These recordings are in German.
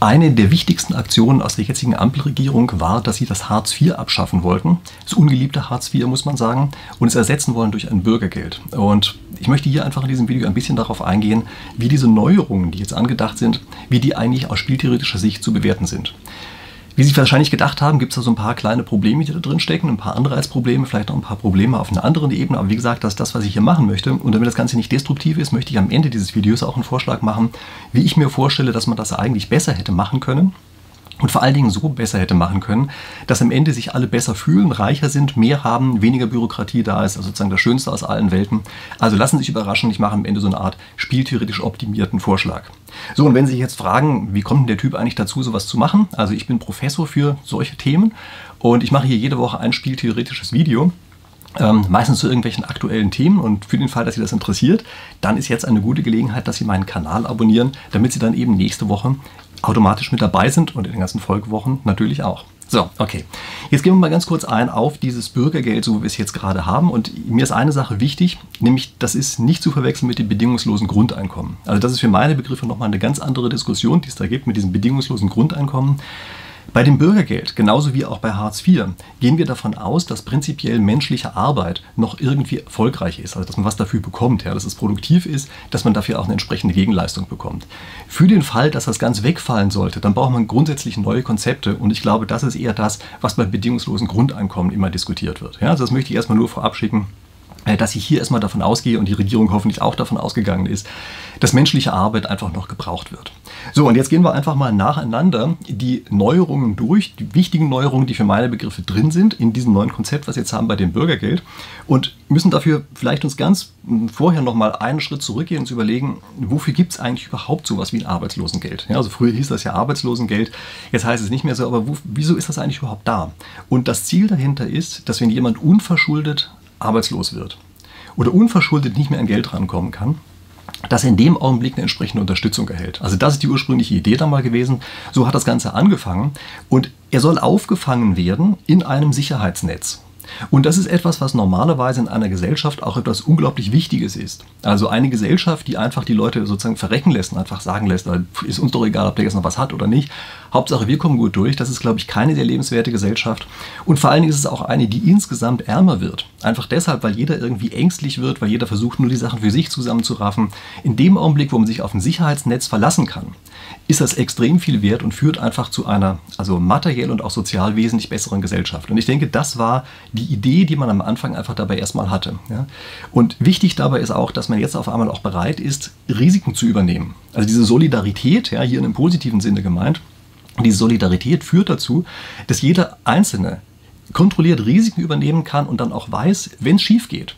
Eine der wichtigsten Aktionen aus der jetzigen Ampelregierung war, dass sie das Hartz IV abschaffen wollten. Das ungeliebte Hartz IV, muss man sagen, und es ersetzen wollen durch ein Bürgergeld. Und ich möchte hier einfach in diesem Video ein bisschen darauf eingehen, wie diese Neuerungen, die jetzt angedacht sind, wie die eigentlich aus spieltheoretischer Sicht zu bewerten sind. Wie Sie wahrscheinlich gedacht haben, gibt es da so ein paar kleine Probleme, die da drin stecken, ein paar Anreizprobleme, vielleicht auch ein paar Probleme auf einer anderen Ebene. Aber wie gesagt, das ist das, was ich hier machen möchte. Und damit das Ganze nicht destruktiv ist, möchte ich am Ende dieses Videos auch einen Vorschlag machen, wie ich mir vorstelle, dass man das eigentlich besser hätte machen können und vor allen Dingen so besser hätte machen können, dass am Ende sich alle besser fühlen, reicher sind, mehr haben, weniger Bürokratie da ist, also sozusagen das Schönste aus allen Welten. Also lassen Sie sich überraschen, ich mache am Ende so eine Art spieltheoretisch optimierten Vorschlag. So, und wenn Sie sich jetzt fragen, wie kommt denn der Typ eigentlich dazu, sowas zu machen? Also ich bin Professor für solche Themen und ich mache hier jede Woche ein spieltheoretisches Video. Ähm, meistens zu irgendwelchen aktuellen Themen und für den Fall, dass Sie das interessiert, dann ist jetzt eine gute Gelegenheit, dass Sie meinen Kanal abonnieren, damit Sie dann eben nächste Woche automatisch mit dabei sind und in den ganzen Folgewochen natürlich auch. So, okay. Jetzt gehen wir mal ganz kurz ein auf dieses Bürgergeld, so wie wir es jetzt gerade haben. Und mir ist eine Sache wichtig, nämlich das ist nicht zu verwechseln mit dem bedingungslosen Grundeinkommen. Also das ist für meine Begriffe nochmal eine ganz andere Diskussion, die es da gibt mit diesem bedingungslosen Grundeinkommen. Bei dem Bürgergeld, genauso wie auch bei Hartz IV, gehen wir davon aus, dass prinzipiell menschliche Arbeit noch irgendwie erfolgreich ist, also dass man was dafür bekommt, ja, dass es produktiv ist, dass man dafür auch eine entsprechende Gegenleistung bekommt. Für den Fall, dass das ganz wegfallen sollte, dann braucht man grundsätzlich neue Konzepte und ich glaube, das ist eher das, was beim bedingungslosen Grundeinkommen immer diskutiert wird. Ja, also das möchte ich erstmal nur vorab schicken. Äh, dass ich hier erstmal davon ausgehe und die Regierung hoffentlich auch davon ausgegangen ist, dass menschliche Arbeit einfach noch gebraucht wird. So, und jetzt gehen wir einfach mal nacheinander die Neuerungen durch, die wichtigen Neuerungen, die für meine Begriffe drin sind in diesem neuen Konzept, was wir jetzt haben bei dem Bürgergeld und müssen dafür vielleicht uns ganz vorher nochmal einen Schritt zurückgehen und uns überlegen, wofür gibt es eigentlich überhaupt sowas wie ein Arbeitslosengeld? Ja, also früher hieß das ja Arbeitslosengeld, jetzt heißt es nicht mehr so, aber wo, wieso ist das eigentlich überhaupt da? Und das Ziel dahinter ist, dass wenn jemand unverschuldet arbeitslos wird oder unverschuldet nicht mehr an Geld rankommen kann, dass er in dem Augenblick eine entsprechende Unterstützung erhält. Also das ist die ursprüngliche Idee da mal gewesen. So hat das Ganze angefangen und er soll aufgefangen werden in einem Sicherheitsnetz. Und das ist etwas, was normalerweise in einer Gesellschaft auch etwas unglaublich Wichtiges ist. Also eine Gesellschaft, die einfach die Leute sozusagen verrecken lässt und einfach sagen lässt, ist uns doch egal, ob der jetzt noch was hat oder nicht. Hauptsache, wir kommen gut durch. Das ist, glaube ich, keine sehr lebenswerte Gesellschaft. Und vor allen Dingen ist es auch eine, die insgesamt ärmer wird. Einfach deshalb, weil jeder irgendwie ängstlich wird, weil jeder versucht, nur die Sachen für sich zusammenzuraffen. In dem Augenblick, wo man sich auf ein Sicherheitsnetz verlassen kann, ist das extrem viel wert und führt einfach zu einer, also materiell und auch sozial wesentlich besseren Gesellschaft. Und ich denke, das war die Idee, die man am Anfang einfach dabei erstmal hatte. Ja? Und wichtig dabei ist auch, dass man jetzt auf einmal auch bereit ist, Risiken zu übernehmen. Also diese Solidarität, ja, hier in einem positiven Sinne gemeint, diese Solidarität führt dazu, dass jeder Einzelne kontrolliert Risiken übernehmen kann und dann auch weiß, wenn es schief geht,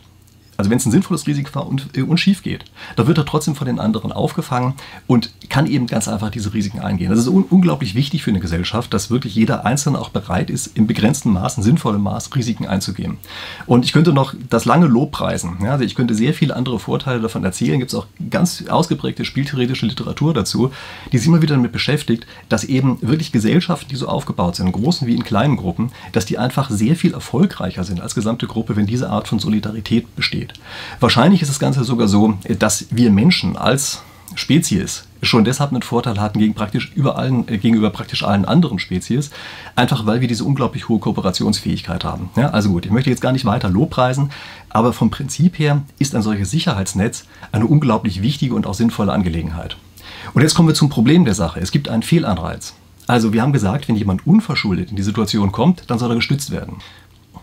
also wenn es ein sinnvolles Risiko war und, äh, und schief geht, da wird er trotzdem von den anderen aufgefangen und kann eben ganz einfach diese Risiken eingehen. Das ist un unglaublich wichtig für eine Gesellschaft, dass wirklich jeder Einzelne auch bereit ist, im begrenzten Maß, in sinnvollem Maß Risiken einzugehen. Und ich könnte noch das lange Lob preisen. Ja, also ich könnte sehr viele andere Vorteile davon erzählen. Gibt es auch ganz ausgeprägte spieltheoretische Literatur dazu, die sich immer wieder damit beschäftigt, dass eben wirklich Gesellschaften, die so aufgebaut sind, in großen wie in kleinen Gruppen, dass die einfach sehr viel erfolgreicher sind als gesamte Gruppe, wenn diese Art von Solidarität besteht. Wahrscheinlich ist das Ganze sogar so, dass wir Menschen als Spezies schon deshalb einen Vorteil hatten gegen praktisch über äh, gegenüber praktisch allen anderen Spezies, einfach weil wir diese unglaublich hohe Kooperationsfähigkeit haben. Ja, also gut, ich möchte jetzt gar nicht weiter Lobpreisen, aber vom Prinzip her ist ein solches Sicherheitsnetz eine unglaublich wichtige und auch sinnvolle Angelegenheit. Und jetzt kommen wir zum Problem der Sache. Es gibt einen Fehlanreiz. Also wir haben gesagt, wenn jemand unverschuldet in die Situation kommt, dann soll er gestützt werden.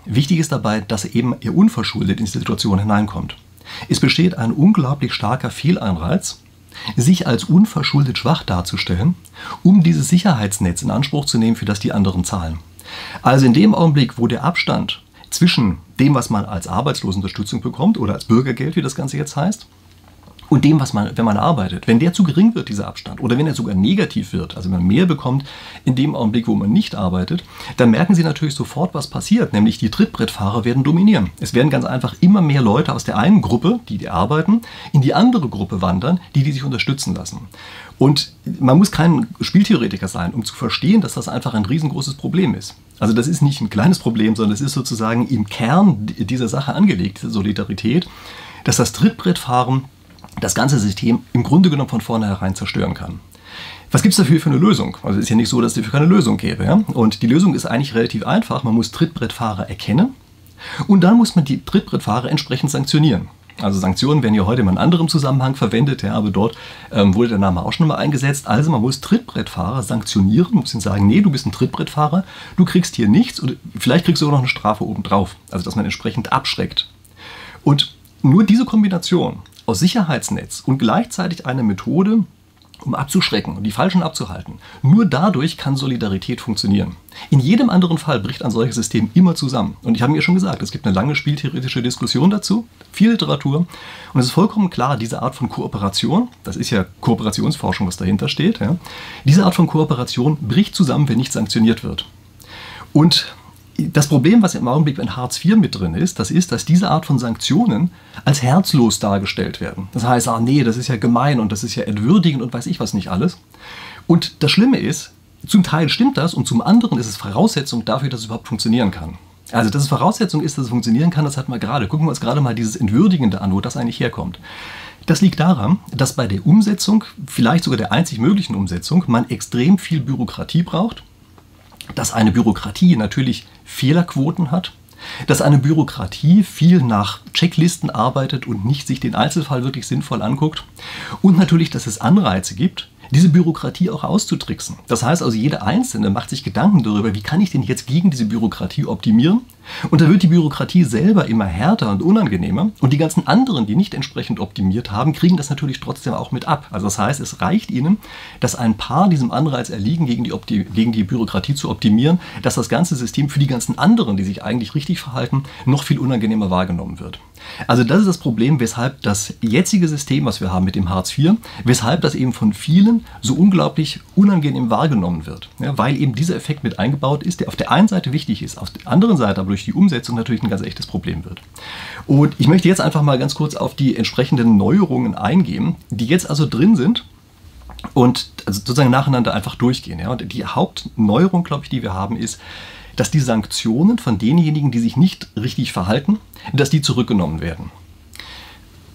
Wichtig ist dabei, dass er eben eher unverschuldet in die Situation hineinkommt. Es besteht ein unglaublich starker Fehlanreiz, sich als unverschuldet schwach darzustellen, um dieses Sicherheitsnetz in Anspruch zu nehmen, für das die anderen zahlen. Also in dem Augenblick, wo der Abstand zwischen dem, was man als Arbeitslosenunterstützung bekommt oder als Bürgergeld, wie das Ganze jetzt heißt, und dem, was man, wenn man arbeitet, wenn der zu gering wird, dieser Abstand, oder wenn er sogar negativ wird, also wenn man mehr bekommt in dem Augenblick, wo man nicht arbeitet, dann merken Sie natürlich sofort, was passiert, nämlich die Trittbrettfahrer werden dominieren. Es werden ganz einfach immer mehr Leute aus der einen Gruppe, die, die arbeiten, in die andere Gruppe wandern, die, die sich unterstützen lassen. Und man muss kein Spieltheoretiker sein, um zu verstehen, dass das einfach ein riesengroßes Problem ist. Also das ist nicht ein kleines Problem, sondern es ist sozusagen im Kern dieser Sache angelegt, diese Solidarität, dass das Trittbrettfahren das ganze System im Grunde genommen von vornherein zerstören kann. Was gibt es dafür für eine Lösung? Also es ist ja nicht so, dass es dafür keine Lösung gäbe. Ja? Und die Lösung ist eigentlich relativ einfach. Man muss Trittbrettfahrer erkennen und dann muss man die Trittbrettfahrer entsprechend sanktionieren. Also Sanktionen werden ja heute in einem anderen Zusammenhang verwendet, ja, aber dort ähm, wurde der Name auch schon mal eingesetzt. Also man muss Trittbrettfahrer sanktionieren, muss ihnen sagen, nee, du bist ein Trittbrettfahrer, du kriegst hier nichts oder vielleicht kriegst du auch noch eine Strafe obendrauf. Also dass man entsprechend abschreckt. Und nur diese Kombination aus Sicherheitsnetz und gleichzeitig eine Methode, um abzuschrecken und die Falschen abzuhalten. Nur dadurch kann Solidarität funktionieren. In jedem anderen Fall bricht ein solches System immer zusammen. Und ich habe mir schon gesagt, es gibt eine lange spieltheoretische Diskussion dazu, viel Literatur. Und es ist vollkommen klar, diese Art von Kooperation, das ist ja Kooperationsforschung, was dahinter steht, ja, diese Art von Kooperation bricht zusammen, wenn nicht sanktioniert wird. Und das Problem, was im Augenblick in Hartz IV mit drin ist, das ist, dass diese Art von Sanktionen als herzlos dargestellt werden. Das heißt, ah nee, das ist ja gemein und das ist ja entwürdigend und weiß ich was nicht alles. Und das Schlimme ist, zum Teil stimmt das und zum anderen ist es Voraussetzung dafür, dass es überhaupt funktionieren kann. Also, dass es Voraussetzung ist, dass es funktionieren kann, das hatten wir gerade. Gucken wir uns gerade mal dieses Entwürdigende an, wo das eigentlich herkommt. Das liegt daran, dass bei der Umsetzung, vielleicht sogar der einzig möglichen Umsetzung, man extrem viel Bürokratie braucht dass eine Bürokratie natürlich Fehlerquoten hat, dass eine Bürokratie viel nach Checklisten arbeitet und nicht sich den Einzelfall wirklich sinnvoll anguckt und natürlich, dass es Anreize gibt, diese Bürokratie auch auszutricksen. Das heißt also, jeder Einzelne macht sich Gedanken darüber, wie kann ich denn jetzt gegen diese Bürokratie optimieren? Und da wird die Bürokratie selber immer härter und unangenehmer. Und die ganzen anderen, die nicht entsprechend optimiert haben, kriegen das natürlich trotzdem auch mit ab. Also das heißt, es reicht ihnen, dass ein paar diesem Anreiz erliegen, gegen die, Opti gegen die Bürokratie zu optimieren, dass das ganze System für die ganzen anderen, die sich eigentlich richtig verhalten, noch viel unangenehmer wahrgenommen wird. Also das ist das Problem, weshalb das jetzige System, was wir haben mit dem Hartz IV, weshalb das eben von vielen so unglaublich unangenehm wahrgenommen wird. Ja, weil eben dieser Effekt mit eingebaut ist, der auf der einen Seite wichtig ist, auf der anderen Seite aber durch die Umsetzung natürlich ein ganz echtes Problem wird. Und ich möchte jetzt einfach mal ganz kurz auf die entsprechenden Neuerungen eingehen, die jetzt also drin sind und also sozusagen nacheinander einfach durchgehen. Ja. Und die Hauptneuerung, glaube ich, die wir haben, ist, dass die Sanktionen von denjenigen, die sich nicht richtig verhalten, dass die zurückgenommen werden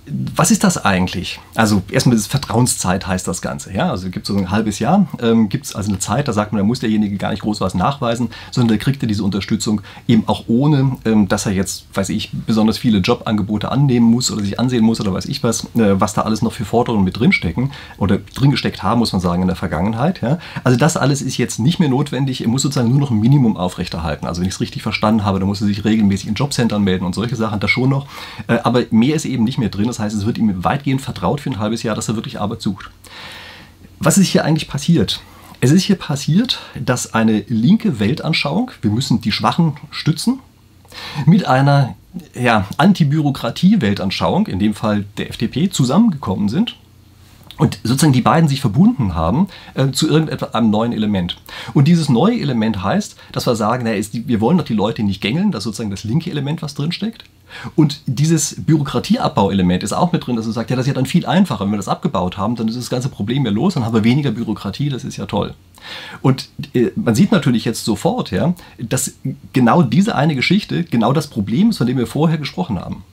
was ist das eigentlich? Also erstmal ist Vertrauenszeit heißt das Ganze. Ja? Also gibt es so ein halbes Jahr, ähm, gibt es also eine Zeit, da sagt man, da muss derjenige gar nicht groß was nachweisen, sondern da kriegt er diese Unterstützung eben auch ohne, ähm, dass er jetzt, weiß ich, besonders viele Jobangebote annehmen muss oder sich ansehen muss oder weiß ich was, äh, was da alles noch für Forderungen mit drinstecken oder drin gesteckt haben, muss man sagen, in der Vergangenheit. Ja? Also das alles ist jetzt nicht mehr notwendig, er muss sozusagen nur noch ein Minimum aufrechterhalten. Also wenn ich es richtig verstanden habe, dann muss er sich regelmäßig in Jobcentern melden und solche Sachen, das schon noch. Äh, aber mehr ist eben nicht mehr drin. Das heißt, es wird ihm weitgehend vertraut für ein halbes Jahr, dass er wirklich Arbeit sucht. Was ist hier eigentlich passiert? Es ist hier passiert, dass eine linke Weltanschauung, wir müssen die Schwachen stützen, mit einer ja, Anti-Bürokratie-Weltanschauung, in dem Fall der FDP, zusammengekommen sind und sozusagen die beiden sich verbunden haben äh, zu irgendeinem neuen Element. Und dieses neue Element heißt, dass wir sagen, na, ist, wir wollen doch die Leute nicht gängeln, das ist sozusagen das linke Element, was drinsteckt. Und dieses Bürokratieabbau-Element ist auch mit drin, dass man sagt, ja, das ist ja dann viel einfacher. Wenn wir das abgebaut haben, dann ist das ganze Problem ja los, dann haben wir weniger Bürokratie, das ist ja toll. Und äh, man sieht natürlich jetzt sofort, ja, dass genau diese eine Geschichte genau das Problem ist, von dem wir vorher gesprochen haben.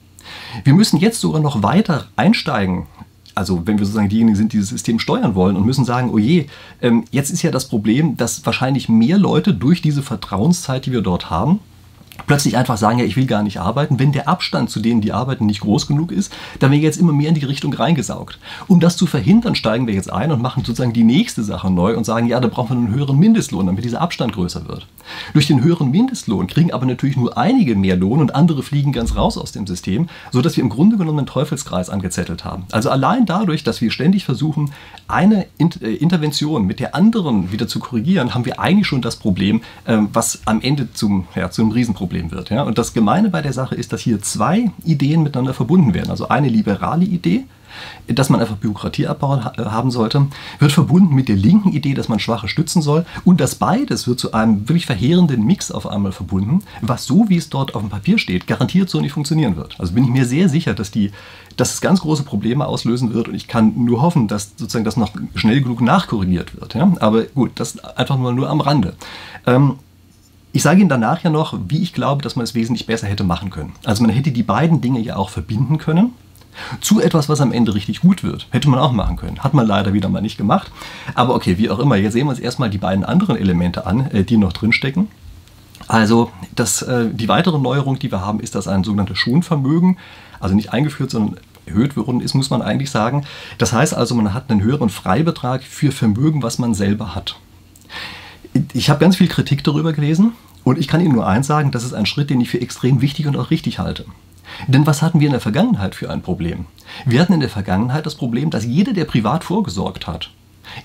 Wir müssen jetzt sogar noch weiter einsteigen also wenn wir sozusagen diejenigen sind, die das System steuern wollen und müssen sagen, oh je, ähm, jetzt ist ja das Problem, dass wahrscheinlich mehr Leute durch diese Vertrauenszeit, die wir dort haben, plötzlich einfach sagen, ja, ich will gar nicht arbeiten, wenn der Abstand zu denen, die arbeiten, nicht groß genug ist, dann werden wir jetzt immer mehr in die Richtung reingesaugt. Um das zu verhindern, steigen wir jetzt ein und machen sozusagen die nächste Sache neu und sagen, ja, da brauchen wir einen höheren Mindestlohn, damit dieser Abstand größer wird. Durch den höheren Mindestlohn kriegen aber natürlich nur einige mehr Lohn und andere fliegen ganz raus aus dem System, sodass wir im Grunde genommen einen Teufelskreis angezettelt haben. Also allein dadurch, dass wir ständig versuchen, eine äh, Intervention mit der anderen wieder zu korrigieren, haben wir eigentlich schon das Problem, ähm, was am Ende zum, ja, zum Riesenproblem Problem wird. Ja? Und das Gemeine bei der Sache ist, dass hier zwei Ideen miteinander verbunden werden. Also eine liberale Idee, dass man einfach Bürokratieabbau äh, haben sollte, wird verbunden mit der linken Idee, dass man Schwache stützen soll. Und das beides wird zu einem wirklich verheerenden Mix auf einmal verbunden, was so, wie es dort auf dem Papier steht, garantiert so nicht funktionieren wird. Also bin ich mir sehr sicher, dass, die, dass es ganz große Probleme auslösen wird und ich kann nur hoffen, dass sozusagen das noch schnell genug nachkorrigiert wird. Ja? Aber gut, das einfach nur, nur am Rande. Ähm, ich sage Ihnen danach ja noch, wie ich glaube, dass man es wesentlich besser hätte machen können. Also man hätte die beiden Dinge ja auch verbinden können. zu etwas, was am Ende richtig gut wird. Hätte man auch machen können. Hat man leider wieder mal nicht gemacht. Aber okay, wie auch immer. Jetzt sehen wir uns erstmal die beiden anderen Elemente an, äh, die noch drinstecken. Also das, äh, die weitere Neuerung, die wir haben, ist, dass ein sogenanntes Schonvermögen, also nicht eingeführt, sondern erhöht worden ist, muss man eigentlich sagen. Das heißt also, man hat einen höheren Freibetrag für Vermögen, was man selber hat. Ich habe ganz viel Kritik darüber gelesen und ich kann Ihnen nur eins sagen, das ist ein Schritt, den ich für extrem wichtig und auch richtig halte. Denn was hatten wir in der Vergangenheit für ein Problem? Wir hatten in der Vergangenheit das Problem, dass jeder, der privat vorgesorgt hat,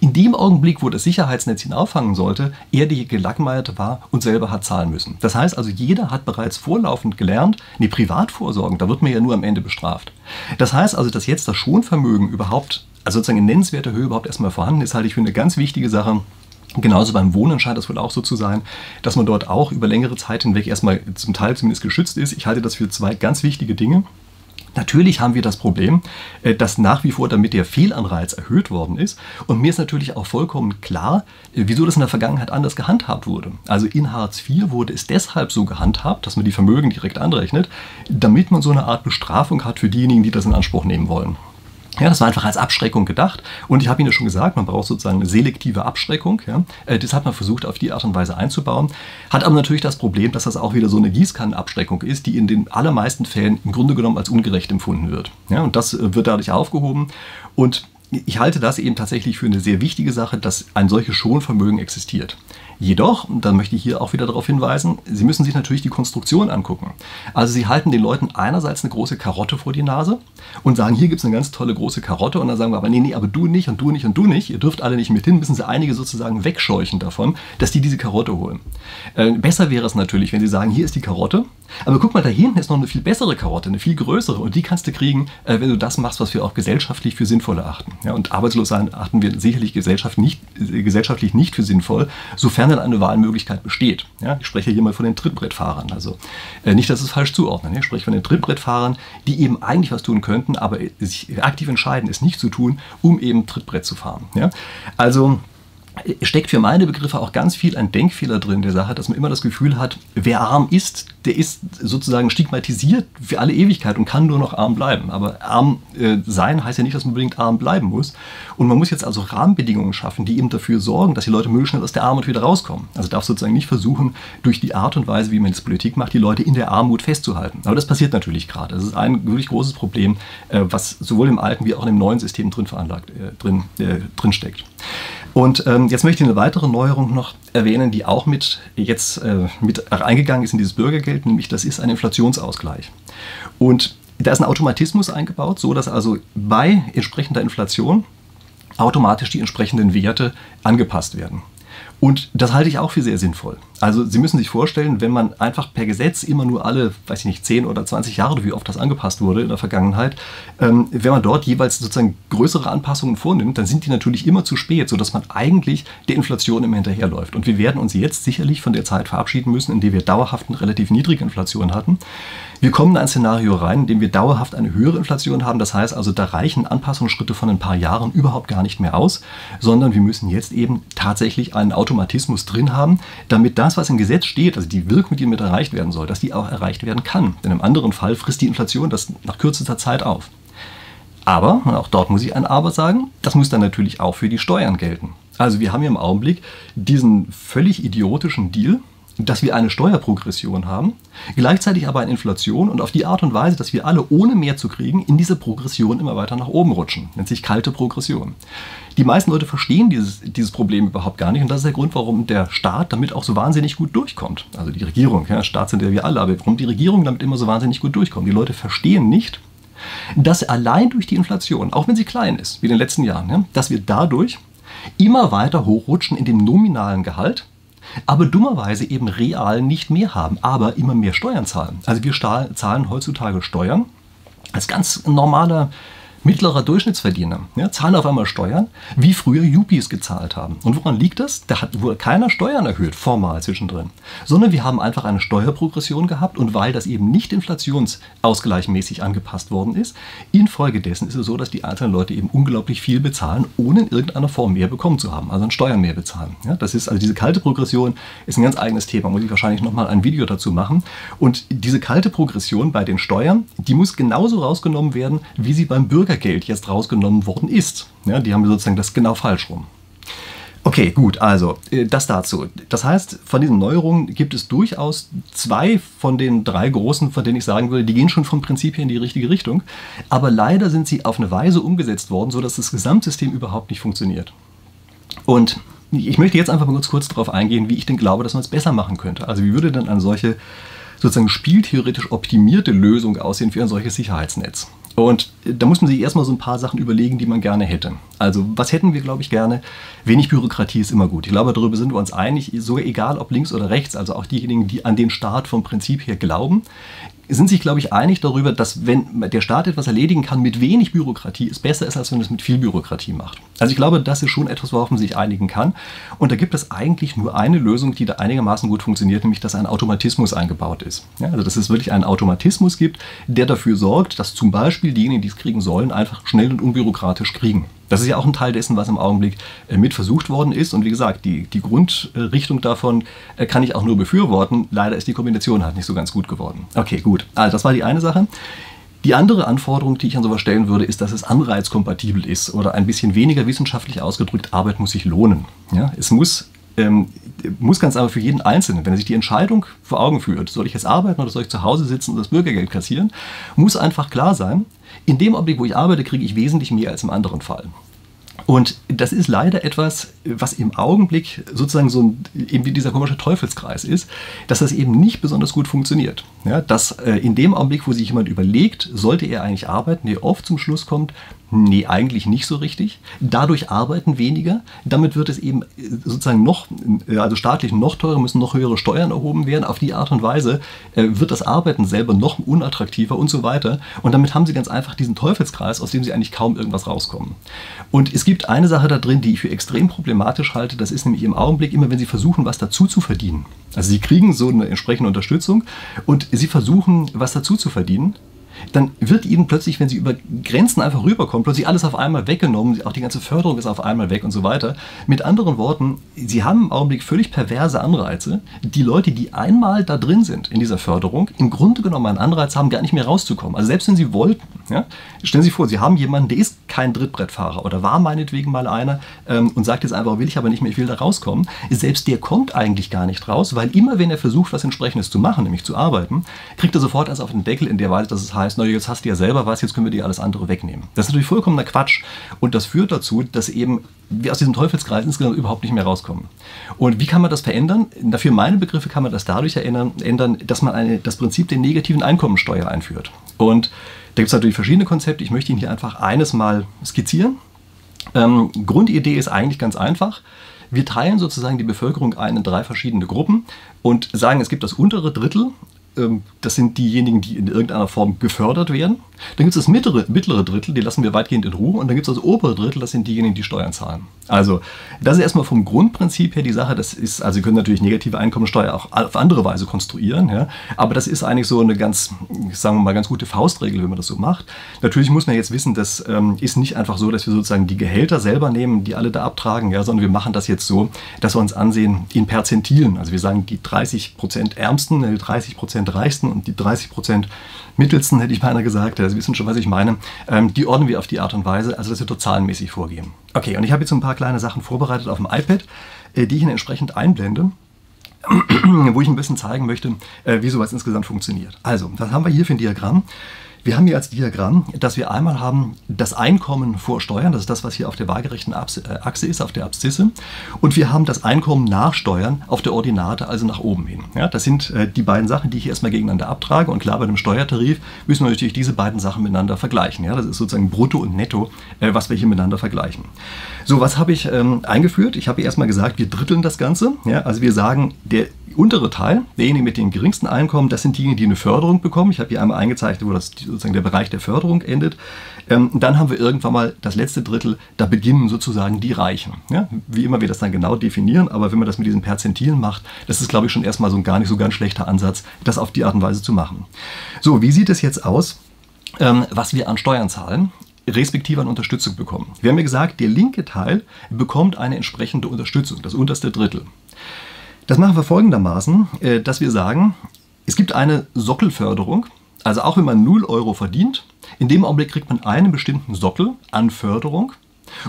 in dem Augenblick, wo das Sicherheitsnetz ihn auffangen sollte, er die Gelackmeierte war und selber hat zahlen müssen. Das heißt also, jeder hat bereits vorlaufend gelernt, nee, Privatvorsorgen, da wird man ja nur am Ende bestraft. Das heißt also, dass jetzt das Schonvermögen überhaupt, also sozusagen in nennenswerter Höhe überhaupt erstmal vorhanden ist, halte ich für eine ganz wichtige Sache. Genauso beim Wohnen scheint das wohl auch so zu sein, dass man dort auch über längere Zeit hinweg erstmal zum Teil zumindest geschützt ist. Ich halte das für zwei ganz wichtige Dinge. Natürlich haben wir das Problem, äh, dass nach wie vor damit der Fehlanreiz erhöht worden ist. Und mir ist natürlich auch vollkommen klar, äh, wieso das in der Vergangenheit anders gehandhabt wurde. Also in Hartz IV wurde es deshalb so gehandhabt, dass man die Vermögen direkt anrechnet, damit man so eine Art Bestrafung hat für diejenigen, die das in Anspruch nehmen wollen. Ja, das war einfach als Abschreckung gedacht. Und ich habe Ihnen ja schon gesagt, man braucht sozusagen eine selektive Abschreckung. Ja. Äh, das hat man versucht, auf die Art und Weise einzubauen. Hat aber natürlich das Problem, dass das auch wieder so eine Gießkannenabschreckung ist, die in den allermeisten Fällen im Grunde genommen als ungerecht empfunden wird. Ja, und das äh, wird dadurch aufgehoben. Und ich halte das eben tatsächlich für eine sehr wichtige Sache, dass ein solches Schonvermögen existiert. Jedoch, und dann möchte ich hier auch wieder darauf hinweisen, Sie müssen sich natürlich die Konstruktion angucken. Also Sie halten den Leuten einerseits eine große Karotte vor die Nase und sagen, hier gibt es eine ganz tolle große Karotte und dann sagen wir aber, nee, nee, aber du nicht und du nicht und du nicht, ihr dürft alle nicht mit hin, müssen Sie einige sozusagen wegscheuchen davon, dass die diese Karotte holen. Äh, besser wäre es natürlich, wenn Sie sagen, hier ist die Karotte, aber guck mal, da hinten ist noch eine viel bessere Karotte, eine viel größere und die kannst du kriegen, äh, wenn du das machst, was wir auch gesellschaftlich für sinnvoll erachten. Ja, und arbeitslos sein achten wir sicherlich gesellschaftlich nicht, äh, gesellschaftlich nicht für sinnvoll, sofern dann eine Wahlmöglichkeit besteht. Ja, ich spreche hier mal von den Trittbrettfahrern. Also äh, nicht, dass es falsch zuordnen. Ich spreche von den Trittbrettfahrern, die eben eigentlich was tun könnten, aber sich aktiv entscheiden, es nicht zu tun, um eben Trittbrett zu fahren. Ja? Also steckt für meine Begriffe auch ganz viel ein Denkfehler drin der Sache, dass man immer das Gefühl hat, wer arm ist, der ist sozusagen stigmatisiert für alle Ewigkeit und kann nur noch arm bleiben. Aber arm äh, sein heißt ja nicht, dass man unbedingt arm bleiben muss. Und man muss jetzt also Rahmenbedingungen schaffen, die eben dafür sorgen, dass die Leute möglichst schnell aus der Armut wieder rauskommen. Also darf sozusagen nicht versuchen, durch die Art und Weise, wie man das Politik macht, die Leute in der Armut festzuhalten. Aber das passiert natürlich gerade. Das ist ein wirklich großes Problem, äh, was sowohl im alten wie auch im neuen System drin veranlagt, äh, drin, äh, drin steckt. Und ähm, jetzt möchte ich eine weitere Neuerung noch erwähnen, die auch mit jetzt äh, mit eingegangen ist in dieses Bürgergeld, nämlich das ist ein Inflationsausgleich. Und da ist ein Automatismus eingebaut, so dass also bei entsprechender Inflation automatisch die entsprechenden Werte angepasst werden. Und das halte ich auch für sehr sinnvoll. Also Sie müssen sich vorstellen, wenn man einfach per Gesetz immer nur alle, weiß ich nicht, 10 oder 20 Jahre, wie oft das angepasst wurde in der Vergangenheit, ähm, wenn man dort jeweils sozusagen größere Anpassungen vornimmt, dann sind die natürlich immer zu spät, sodass man eigentlich der Inflation immer hinterherläuft. Und wir werden uns jetzt sicherlich von der Zeit verabschieden müssen, in der wir dauerhaft eine relativ niedrige Inflation hatten. Wir kommen in ein Szenario rein, in dem wir dauerhaft eine höhere Inflation haben. Das heißt also, da reichen Anpassungsschritte von ein paar Jahren überhaupt gar nicht mehr aus, sondern wir müssen jetzt eben tatsächlich einen Automatismus drin haben, damit das, was im Gesetz steht, also die Wirkung, die damit erreicht werden soll, dass die auch erreicht werden kann. Denn im anderen Fall frisst die Inflation das nach kürzester Zeit auf. Aber, und auch dort muss ich ein Aber sagen, das muss dann natürlich auch für die Steuern gelten. Also wir haben hier im Augenblick diesen völlig idiotischen Deal, dass wir eine Steuerprogression haben, gleichzeitig aber eine Inflation und auf die Art und Weise, dass wir alle ohne mehr zu kriegen in diese Progression immer weiter nach oben rutschen. Nennt sich kalte Progression. Die meisten Leute verstehen dieses, dieses Problem überhaupt gar nicht und das ist der Grund, warum der Staat damit auch so wahnsinnig gut durchkommt. Also die Regierung, ja, Staat sind ja wir alle, aber warum die Regierung damit immer so wahnsinnig gut durchkommt. Die Leute verstehen nicht, dass allein durch die Inflation, auch wenn sie klein ist, wie in den letzten Jahren, ja, dass wir dadurch immer weiter hochrutschen in dem nominalen Gehalt aber dummerweise eben real nicht mehr haben, aber immer mehr Steuern zahlen. Also wir zahlen heutzutage Steuern als ganz normaler mittlerer Durchschnittsverdiener ja, zahlen auf einmal Steuern, wie früher Yuppies gezahlt haben. Und woran liegt das? Da hat wohl keiner Steuern erhöht, formal zwischendrin. Sondern wir haben einfach eine Steuerprogression gehabt und weil das eben nicht inflationsausgleichmäßig angepasst worden ist, infolgedessen ist es so, dass die einzelnen Leute eben unglaublich viel bezahlen, ohne in irgendeiner Form mehr bekommen zu haben, also an Steuern mehr bezahlen. Ja, das ist also diese kalte Progression ist ein ganz eigenes Thema, muss ich wahrscheinlich nochmal ein Video dazu machen. Und diese kalte Progression bei den Steuern, die muss genauso rausgenommen werden, wie sie beim Bürgergeld jetzt rausgenommen worden ist. Ja, die haben sozusagen das genau falsch rum. Okay, gut, also äh, das dazu. Das heißt, von diesen Neuerungen gibt es durchaus zwei von den drei großen, von denen ich sagen würde, die gehen schon vom Prinzip her in die richtige Richtung. Aber leider sind sie auf eine Weise umgesetzt worden, sodass das Gesamtsystem überhaupt nicht funktioniert. Und ich möchte jetzt einfach mal ganz kurz darauf eingehen, wie ich denn glaube, dass man es besser machen könnte. Also wie würde denn eine solche sozusagen spieltheoretisch optimierte Lösung aussehen für ein solches Sicherheitsnetz? Und da muss man sich erstmal so ein paar Sachen überlegen, die man gerne hätte. Also, was hätten wir, glaube ich, gerne? Wenig Bürokratie ist immer gut. Ich glaube, darüber sind wir uns einig, sogar egal ob links oder rechts, also auch diejenigen, die an den Staat vom Prinzip her glauben sind sich, glaube ich, einig darüber, dass wenn der Staat etwas erledigen kann mit wenig Bürokratie, es besser ist, als wenn es mit viel Bürokratie macht. Also ich glaube, das ist schon etwas, worauf man sich einigen kann. Und da gibt es eigentlich nur eine Lösung, die da einigermaßen gut funktioniert, nämlich dass ein Automatismus eingebaut ist. Ja, also dass es wirklich einen Automatismus gibt, der dafür sorgt, dass zum Beispiel diejenigen, die es kriegen sollen, einfach schnell und unbürokratisch kriegen. Das ist ja auch ein Teil dessen, was im Augenblick äh, mit versucht worden ist. Und wie gesagt, die, die Grundrichtung davon äh, kann ich auch nur befürworten. Leider ist die Kombination halt nicht so ganz gut geworden. Okay, gut. Also das war die eine Sache. Die andere Anforderung, die ich an sowas stellen würde, ist, dass es anreizkompatibel ist oder ein bisschen weniger wissenschaftlich ausgedrückt, Arbeit muss sich lohnen. Ja, es muss, ähm, muss ganz einfach für jeden Einzelnen, wenn er sich die Entscheidung vor Augen führt, soll ich jetzt arbeiten oder soll ich zu Hause sitzen und das Bürgergeld kassieren, muss einfach klar sein, in dem Augenblick, wo ich arbeite, kriege ich wesentlich mehr als im anderen Fall. Und das ist leider etwas, was im Augenblick sozusagen so ein, eben wie dieser komische Teufelskreis ist, dass das eben nicht besonders gut funktioniert. Ja, dass äh, in dem Augenblick, wo sich jemand überlegt, sollte er eigentlich arbeiten, der oft zum Schluss kommt, Nee, eigentlich nicht so richtig. Dadurch arbeiten weniger. Damit wird es eben äh, sozusagen noch, äh, also staatlich noch teurer, müssen noch höhere Steuern erhoben werden. Auf die Art und Weise äh, wird das Arbeiten selber noch unattraktiver und so weiter. Und damit haben sie ganz einfach diesen Teufelskreis, aus dem sie eigentlich kaum irgendwas rauskommen. Und es gibt eine Sache da drin, die ich für extrem problematisch halte. Das ist nämlich im Augenblick immer, wenn sie versuchen, was dazu zu verdienen. Also sie kriegen so eine entsprechende Unterstützung und sie versuchen, was dazu zu verdienen dann wird ihnen plötzlich, wenn sie über Grenzen einfach rüberkommen, plötzlich alles auf einmal weggenommen, auch die ganze Förderung ist auf einmal weg und so weiter. Mit anderen Worten, sie haben im Augenblick völlig perverse Anreize. Die Leute, die einmal da drin sind in dieser Förderung, im Grunde genommen einen Anreiz haben, gar nicht mehr rauszukommen. Also selbst wenn sie wollten, ja, stellen Sie sich vor, Sie haben jemanden, der ist kein Drittbrettfahrer oder war meinetwegen mal einer ähm, und sagt jetzt einfach, will ich aber nicht mehr, ich will da rauskommen. Selbst der kommt eigentlich gar nicht raus, weil immer wenn er versucht, was entsprechendes zu machen, nämlich zu arbeiten, kriegt er sofort erst auf den Deckel in der Weise, dass es heißt, na, jetzt hast du ja selber was, jetzt können wir dir alles andere wegnehmen. Das ist natürlich vollkommener Quatsch und das führt dazu, dass eben wir aus diesem Teufelskreis insgesamt überhaupt nicht mehr rauskommen. Und wie kann man das verändern? Dafür meine Begriffe kann man das dadurch ändern, dass man eine, das Prinzip der negativen Einkommensteuer einführt. Und da gibt es natürlich verschiedene Konzepte. Ich möchte Ihnen hier einfach eines mal skizzieren. Ähm, Grundidee ist eigentlich ganz einfach. Wir teilen sozusagen die Bevölkerung ein in drei verschiedene Gruppen und sagen, es gibt das untere Drittel, das sind diejenigen, die in irgendeiner Form gefördert werden. Dann gibt es das mittlere, mittlere Drittel, die lassen wir weitgehend in Ruhe. Und dann gibt es das obere Drittel, das sind diejenigen, die Steuern zahlen. Also, das ist erstmal vom Grundprinzip her die Sache. Das ist, also Sie können natürlich negative Einkommensteuer auch auf andere Weise konstruieren, ja, aber das ist eigentlich so eine ganz, sagen wir mal, ganz gute Faustregel, wenn man das so macht. Natürlich muss man jetzt wissen, das ähm, ist nicht einfach so, dass wir sozusagen die Gehälter selber nehmen, die alle da abtragen, ja, sondern wir machen das jetzt so, dass wir uns ansehen in Perzentilen. Also wir sagen, die 30 Prozent Ärmsten, die 30 Reichsten und die 30 Prozent Mittelsten, hätte ich beinahe gesagt, Sie wissen schon, was ich meine, ähm, die ordnen wir auf die Art und Weise, also dass wir dort zahlenmäßig vorgehen. Okay, und ich habe jetzt ein paar kleine Sachen vorbereitet auf dem iPad, äh, die ich Ihnen entsprechend einblende wo ich ein bisschen zeigen möchte, äh, wie sowas insgesamt funktioniert. Also, das haben wir hier für ein Diagramm. Wir haben hier als Diagramm, dass wir einmal haben das Einkommen vor Steuern, das ist das, was hier auf der waagerechten äh, Achse ist, auf der Abszisse. Und wir haben das Einkommen nach Steuern auf der Ordinate, also nach oben hin. Ja, das sind äh, die beiden Sachen, die ich erstmal gegeneinander abtrage. Und klar, bei einem Steuertarif müssen wir natürlich diese beiden Sachen miteinander vergleichen. Ja, das ist sozusagen Brutto und Netto, äh, was wir hier miteinander vergleichen. So, was habe ich ähm, eingeführt? Ich habe erstmal gesagt, wir dritteln das Ganze. Ja, also wir sagen, der untere Teil, derjenige mit dem geringsten Einkommen, das sind diejenigen, die eine Förderung bekommen. Ich habe hier einmal eingezeichnet, wo das sozusagen der Bereich der Förderung endet. Ähm, dann haben wir irgendwann mal das letzte Drittel, da beginnen sozusagen die Reichen. Ja? Wie immer wir das dann genau definieren, aber wenn man das mit diesen Perzentilen macht, das ist, glaube ich, schon erstmal so ein gar nicht so ganz schlechter Ansatz, das auf die Art und Weise zu machen. So, wie sieht es jetzt aus, ähm, was wir an Steuern zahlen? respektive an Unterstützung bekommen. Wir haben ja gesagt, der linke Teil bekommt eine entsprechende Unterstützung, das unterste Drittel. Das machen wir folgendermaßen, äh, dass wir sagen, es gibt eine Sockelförderung, also auch wenn man 0 Euro verdient, in dem Augenblick kriegt man einen bestimmten Sockel an Förderung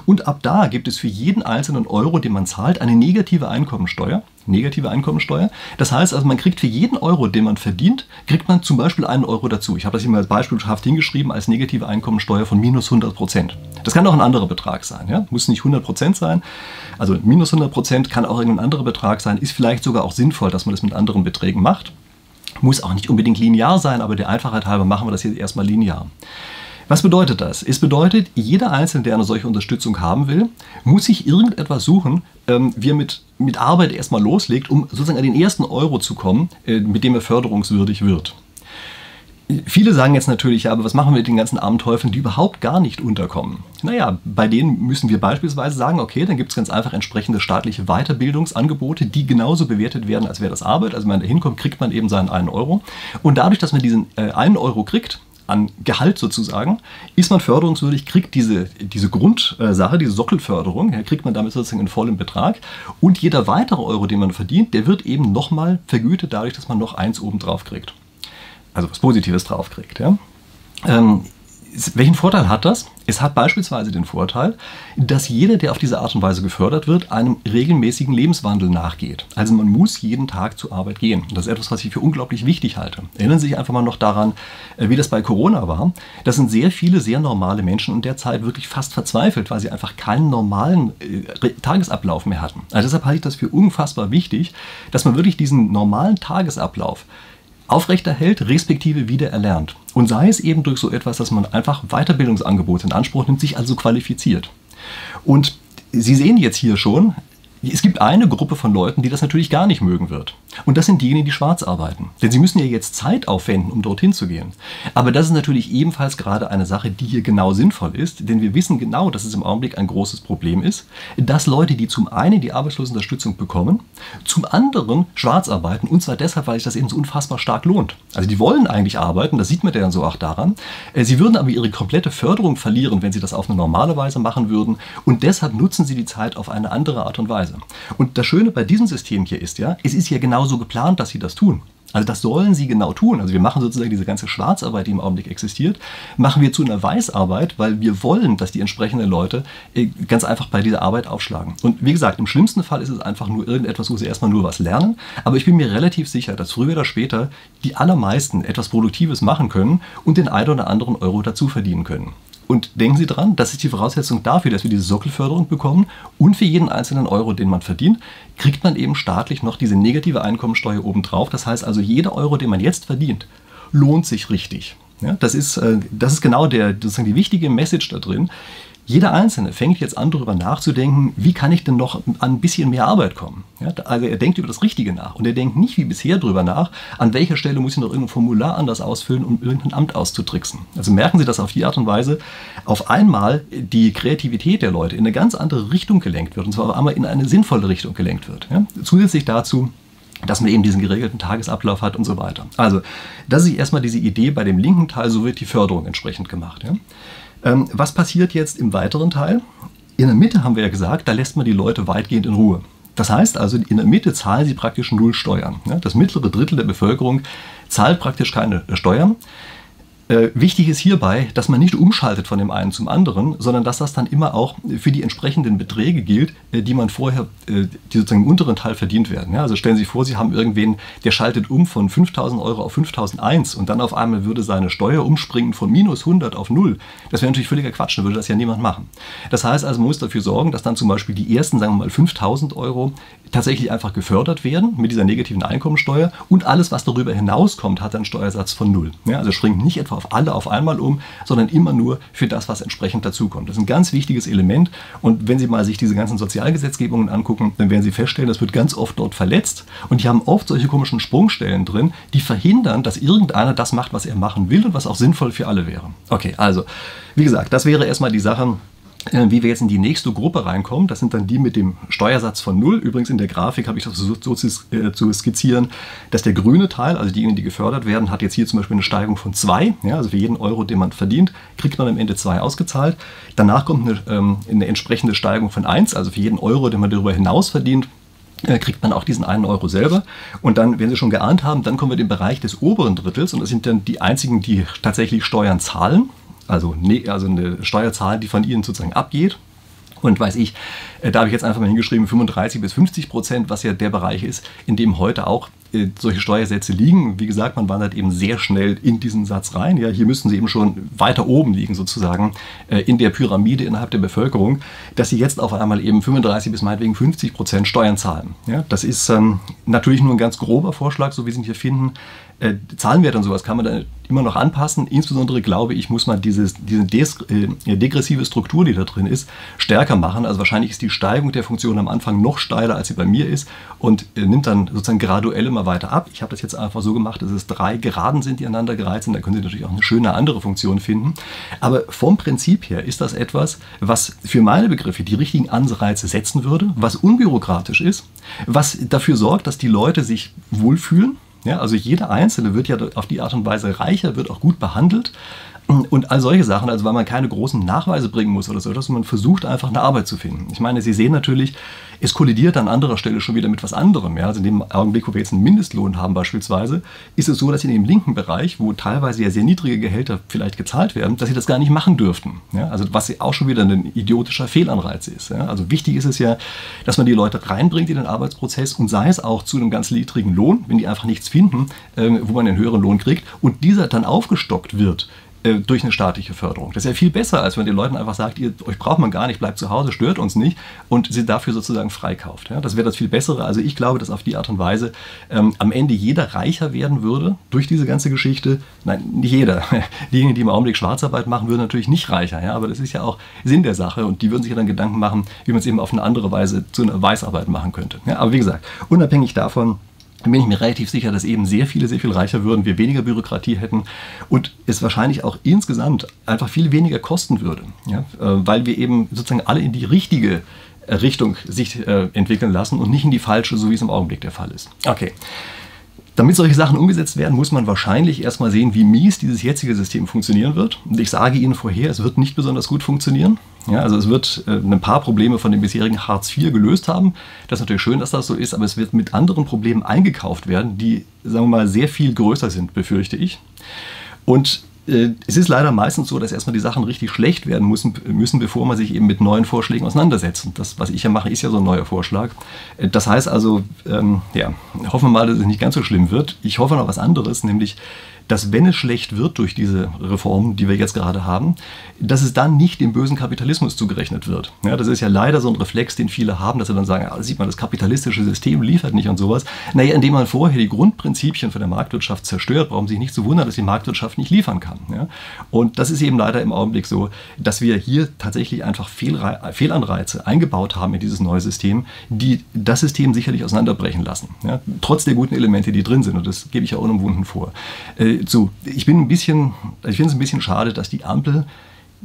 und ab da gibt es für jeden einzelnen Euro, den man zahlt, eine negative Einkommensteuer. Negative Einkommensteuer. Das heißt also, man kriegt für jeden Euro, den man verdient, kriegt man zum Beispiel einen Euro dazu. Ich habe das hier mal beispielhaft hingeschrieben als negative Einkommensteuer von minus 100 Prozent. Das kann auch ein anderer Betrag sein. Ja? Muss nicht 100 Prozent sein. Also minus 100 Prozent kann auch irgendein anderer Betrag sein. Ist vielleicht sogar auch sinnvoll, dass man das mit anderen Beträgen macht. Muss auch nicht unbedingt linear sein, aber der Einfachheit halber machen wir das jetzt erstmal linear. Was bedeutet das? Es bedeutet, jeder Einzelne, der eine solche Unterstützung haben will, muss sich irgendetwas suchen, ähm, wie er mit, mit Arbeit erstmal loslegt, um sozusagen an den ersten Euro zu kommen, äh, mit dem er förderungswürdig wird. Viele sagen jetzt natürlich, ja, aber was machen wir mit den ganzen armen Teufeln, die überhaupt gar nicht unterkommen? Naja, bei denen müssen wir beispielsweise sagen, okay, dann gibt es ganz einfach entsprechende staatliche Weiterbildungsangebote, die genauso bewertet werden, als wäre das Arbeit. Also wenn man da hinkommt, kriegt man eben seinen einen Euro. Und dadurch, dass man diesen äh, einen Euro kriegt, an Gehalt sozusagen, ist man förderungswürdig, kriegt diese, diese Grundsache, diese Sockelförderung, kriegt man damit sozusagen einen vollen Betrag. Und jeder weitere Euro, den man verdient, der wird eben nochmal vergütet, dadurch, dass man noch eins oben drauf kriegt. Also was Positives drauf kriegt. Ja. Ähm, welchen Vorteil hat das? Es hat beispielsweise den Vorteil, dass jeder, der auf diese Art und Weise gefördert wird, einem regelmäßigen Lebenswandel nachgeht. Also man muss jeden Tag zur Arbeit gehen. das ist etwas, was ich für unglaublich wichtig halte. Erinnern Sie sich einfach mal noch daran, äh, wie das bei Corona war. Das sind sehr viele sehr normale Menschen in der Zeit wirklich fast verzweifelt, weil sie einfach keinen normalen äh, Tagesablauf mehr hatten. Also deshalb halte ich das für unfassbar wichtig, dass man wirklich diesen normalen Tagesablauf aufrechterhält, respektive wieder erlernt. Und sei es eben durch so etwas, dass man einfach Weiterbildungsangebote in Anspruch nimmt, sich also qualifiziert. Und Sie sehen jetzt hier schon, es gibt eine Gruppe von Leuten, die das natürlich gar nicht mögen wird. Und das sind diejenigen, die schwarz arbeiten. Denn sie müssen ja jetzt Zeit aufwenden, um dorthin zu gehen. Aber das ist natürlich ebenfalls gerade eine Sache, die hier genau sinnvoll ist. Denn wir wissen genau, dass es im Augenblick ein großes Problem ist, dass Leute, die zum einen die Arbeitslosenunterstützung bekommen, zum anderen schwarz arbeiten. Und zwar deshalb, weil sich das eben so unfassbar stark lohnt. Also die wollen eigentlich arbeiten, das sieht man ja dann so auch daran. Äh, sie würden aber ihre komplette Förderung verlieren, wenn sie das auf eine normale Weise machen würden. Und deshalb nutzen sie die Zeit auf eine andere Art und Weise. Und das Schöne bei diesem System hier ist ja, es ist ja genauso geplant, dass sie das tun. Also das sollen sie genau tun. Also wir machen sozusagen diese ganze Schwarzarbeit, die im Augenblick existiert, machen wir zu einer Weißarbeit, weil wir wollen, dass die entsprechenden Leute äh, ganz einfach bei dieser Arbeit aufschlagen. Und wie gesagt, im schlimmsten Fall ist es einfach nur irgendetwas, wo sie erstmal nur was lernen. Aber ich bin mir relativ sicher, dass früher oder später die allermeisten etwas Produktives machen können und den einen oder anderen Euro dazu verdienen können. Und denken Sie dran, das ist die Voraussetzung dafür, dass wir diese Sockelförderung bekommen. Und für jeden einzelnen Euro, den man verdient, kriegt man eben staatlich noch diese negative Einkommensteuer obendrauf. Das heißt also, jeder Euro, den man jetzt verdient, lohnt sich richtig. Ja, das, ist, äh, das ist genau der, sozusagen die wichtige Message da drin. Jeder Einzelne fängt jetzt an, darüber nachzudenken, wie kann ich denn noch an ein bisschen mehr Arbeit kommen. Ja, also er denkt über das Richtige nach und er denkt nicht wie bisher darüber nach, an welcher Stelle muss ich noch irgendein Formular anders ausfüllen, um irgendein Amt auszutricksen. Also merken Sie, dass auf die Art und Weise auf einmal die Kreativität der Leute in eine ganz andere Richtung gelenkt wird und zwar auf einmal in eine sinnvolle Richtung gelenkt wird. Ja. Zusätzlich dazu dass man eben diesen geregelten Tagesablauf hat und so weiter. Also, das ist erstmal diese Idee bei dem linken Teil, so wird die Förderung entsprechend gemacht. Ja. Ähm, was passiert jetzt im weiteren Teil? In der Mitte haben wir ja gesagt, da lässt man die Leute weitgehend in Ruhe. Das heißt also, in der Mitte zahlen sie praktisch null Steuern. Das mittlere Drittel der Bevölkerung zahlt praktisch keine Steuern. Äh, wichtig ist hierbei, dass man nicht umschaltet von dem einen zum anderen, sondern dass das dann immer auch für die entsprechenden Beträge gilt, äh, die man vorher, äh, die sozusagen im unteren Teil verdient werden. Ja, also stellen Sie sich vor, Sie haben irgendwen, der schaltet um von 5000 Euro auf 5001 und dann auf einmal würde seine Steuer umspringen von minus 100 auf 0. Das wäre natürlich völliger Quatsch, dann würde das ja niemand machen. Das heißt also, man muss dafür sorgen, dass dann zum Beispiel die ersten, sagen wir mal 5000 Euro tatsächlich einfach gefördert werden mit dieser negativen Einkommensteuer und alles, was darüber hinauskommt, hat einen Steuersatz von 0. Ja, also springt nicht etwa auf alle auf einmal um, sondern immer nur für das, was entsprechend dazukommt. Das ist ein ganz wichtiges Element. Und wenn Sie mal sich diese ganzen Sozialgesetzgebungen angucken, dann werden Sie feststellen, das wird ganz oft dort verletzt. Und die haben oft solche komischen Sprungstellen drin, die verhindern, dass irgendeiner das macht, was er machen will und was auch sinnvoll für alle wäre. Okay, also, wie gesagt, das wäre erstmal die Sache, wie wir jetzt in die nächste Gruppe reinkommen. Das sind dann die mit dem Steuersatz von 0. Übrigens in der Grafik habe ich das versucht so äh, zu skizzieren, dass der grüne Teil, also diejenigen, die gefördert werden, hat jetzt hier zum Beispiel eine Steigung von 2. Ja, also für jeden Euro, den man verdient, kriegt man am Ende 2 ausgezahlt. Danach kommt eine, ähm, eine entsprechende Steigung von 1, also für jeden Euro, den man darüber hinaus verdient, äh, kriegt man auch diesen einen Euro selber. Und dann, wenn Sie schon geahnt haben, dann kommen wir in den Bereich des oberen Drittels und das sind dann die einzigen, die tatsächlich Steuern zahlen also, also eine Steuerzahl, die von Ihnen sozusagen abgeht. Und weiß ich, äh, da habe ich jetzt einfach mal hingeschrieben 35 bis 50 Prozent, was ja der Bereich ist, in dem heute auch äh, solche Steuersätze liegen. Wie gesagt, man wandert eben sehr schnell in diesen Satz rein. Ja, hier müssten sie eben schon weiter oben liegen, sozusagen, äh, in der Pyramide innerhalb der Bevölkerung, dass sie jetzt auf einmal eben 35 bis meinetwegen 50 Prozent Steuern zahlen. Ja, das ist ähm, natürlich nur ein ganz grober Vorschlag, so wie Sie ihn hier finden. Äh, Zahlenwerte und sowas kann man dann immer noch anpassen. Insbesondere glaube ich, muss man dieses, diese des, äh, degressive Struktur, die da drin ist, stärker machen. Also wahrscheinlich ist die Steigung der Funktion am Anfang noch steiler, als sie bei mir ist und äh, nimmt dann sozusagen graduell immer weiter ab. Ich habe das jetzt einfach so gemacht, dass es drei Geraden sind, die aneinander gereiht sind. Da können Sie natürlich auch eine schöne andere Funktion finden. Aber vom Prinzip her ist das etwas, was für meine Begriffe die richtigen Anreize setzen würde, was unbürokratisch ist, was dafür sorgt, dass die Leute sich wohlfühlen ja, also jeder Einzelne wird ja auf die Art und Weise reicher, wird auch gut behandelt. Und all solche Sachen, also weil man keine großen Nachweise bringen muss oder so, dass man versucht einfach eine Arbeit zu finden. Ich meine, Sie sehen natürlich, es kollidiert an anderer Stelle schon wieder mit was anderem. Ja? Also in dem Augenblick, wo wir jetzt einen Mindestlohn haben beispielsweise, ist es so, dass in dem linken Bereich, wo teilweise ja sehr niedrige Gehälter vielleicht gezahlt werden, dass sie das gar nicht machen dürften. Ja? Also was auch schon wieder ein idiotischer Fehlanreiz ist. Ja? Also wichtig ist es ja, dass man die Leute reinbringt in den Arbeitsprozess und sei es auch zu einem ganz niedrigen Lohn, wenn die einfach nichts finden, ähm, wo man einen höheren Lohn kriegt und dieser dann aufgestockt wird durch eine staatliche Förderung. Das ist ja viel besser, als wenn den Leuten einfach sagt, ihr, euch braucht man gar nicht, bleibt zu Hause, stört uns nicht und sie dafür sozusagen freikauft. Ja, das wäre das viel Bessere. Also ich glaube, dass auf die Art und Weise ähm, am Ende jeder reicher werden würde durch diese ganze Geschichte. Nein, nicht jeder. Diejenigen, die im Augenblick Schwarzarbeit machen, würden natürlich nicht reicher. Ja, aber das ist ja auch Sinn der Sache und die würden sich ja dann Gedanken machen, wie man es eben auf eine andere Weise zu einer Weißarbeit machen könnte. Ja, aber wie gesagt, unabhängig davon, bin ich mir relativ sicher, dass eben sehr viele sehr viel reicher würden, wir weniger Bürokratie hätten und es wahrscheinlich auch insgesamt einfach viel weniger kosten würde, ja? Äh, weil wir eben sozusagen alle in die richtige äh, Richtung sich äh, entwickeln lassen und nicht in die falsche, so wie es im Augenblick der Fall ist. Okay. Damit solche Sachen umgesetzt werden, muss man wahrscheinlich erstmal sehen, wie mies dieses jetzige System funktionieren wird. Und ich sage Ihnen vorher, es wird nicht besonders gut funktionieren. Ja, also es wird äh, ein paar Probleme von dem bisherigen Hartz IV gelöst haben. Das ist natürlich schön, dass das so ist, aber es wird mit anderen Problemen eingekauft werden, die, sagen wir mal, sehr viel größer sind, befürchte ich. Und es ist leider meistens so, dass erstmal die Sachen richtig schlecht werden müssen, müssen, bevor man sich eben mit neuen Vorschlägen auseinandersetzt. Und das, was ich ja mache, ist ja so ein neuer Vorschlag. Äh, das heißt also, ähm, ja, hoffen wir mal, dass es nicht ganz so schlimm wird. Ich hoffe noch was anderes, nämlich dass wenn es schlecht wird durch diese Reformen, die wir jetzt gerade haben, dass es dann nicht dem bösen Kapitalismus zugerechnet wird. Ja, das ist ja leider so ein Reflex, den viele haben, dass sie dann sagen, ja, sieht man, das kapitalistische System liefert nicht und sowas. Naja, indem man vorher die Grundprinzipien von der Marktwirtschaft zerstört, brauchen Sie sich nicht zu wundern, dass die Marktwirtschaft nicht liefern kann. Ja? Und das ist eben leider im Augenblick so, dass wir hier tatsächlich einfach Fehlre Fehlanreize eingebaut haben in dieses neue System, die das System sicherlich auseinanderbrechen lassen. Ja? Trotz der guten Elemente, die drin sind. Und das gebe ich ja unumwunden vor. Äh, so, ich bin ein bisschen, ich finde es ein bisschen schade, dass die Ampel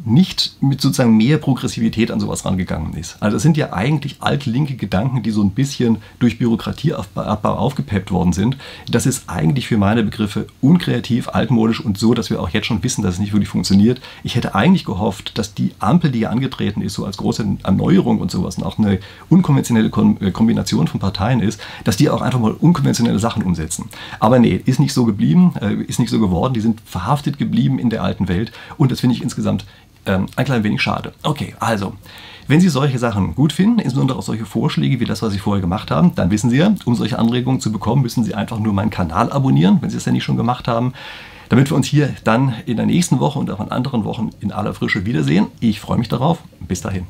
nicht mit sozusagen mehr Progressivität an sowas rangegangen ist. Also das sind ja eigentlich altlinke Gedanken, die so ein bisschen durch Bürokratieabbau aufgepeppt worden sind. Das ist eigentlich für meine Begriffe unkreativ, altmodisch und so, dass wir auch jetzt schon wissen, dass es nicht wirklich funktioniert. Ich hätte eigentlich gehofft, dass die Ampel, die ja angetreten ist, so als große Erneuerung und sowas und auch eine unkonventionelle äh, Kombination von Parteien ist, dass die auch einfach mal unkonventionelle Sachen umsetzen. Aber nee, ist nicht so geblieben, äh, ist nicht so geworden. Die sind verhaftet geblieben in der alten Welt und das finde ich insgesamt ähm, ein klein wenig schade. Okay, also, wenn Sie solche Sachen gut finden, insbesondere auch solche Vorschläge wie das, was Sie vorher gemacht haben, dann wissen Sie ja, um solche Anregungen zu bekommen, müssen Sie einfach nur meinen Kanal abonnieren, wenn Sie es ja nicht schon gemacht haben, damit wir uns hier dann in der nächsten Woche und auch in anderen Wochen in aller Frische wiedersehen. Ich freue mich darauf. Bis dahin.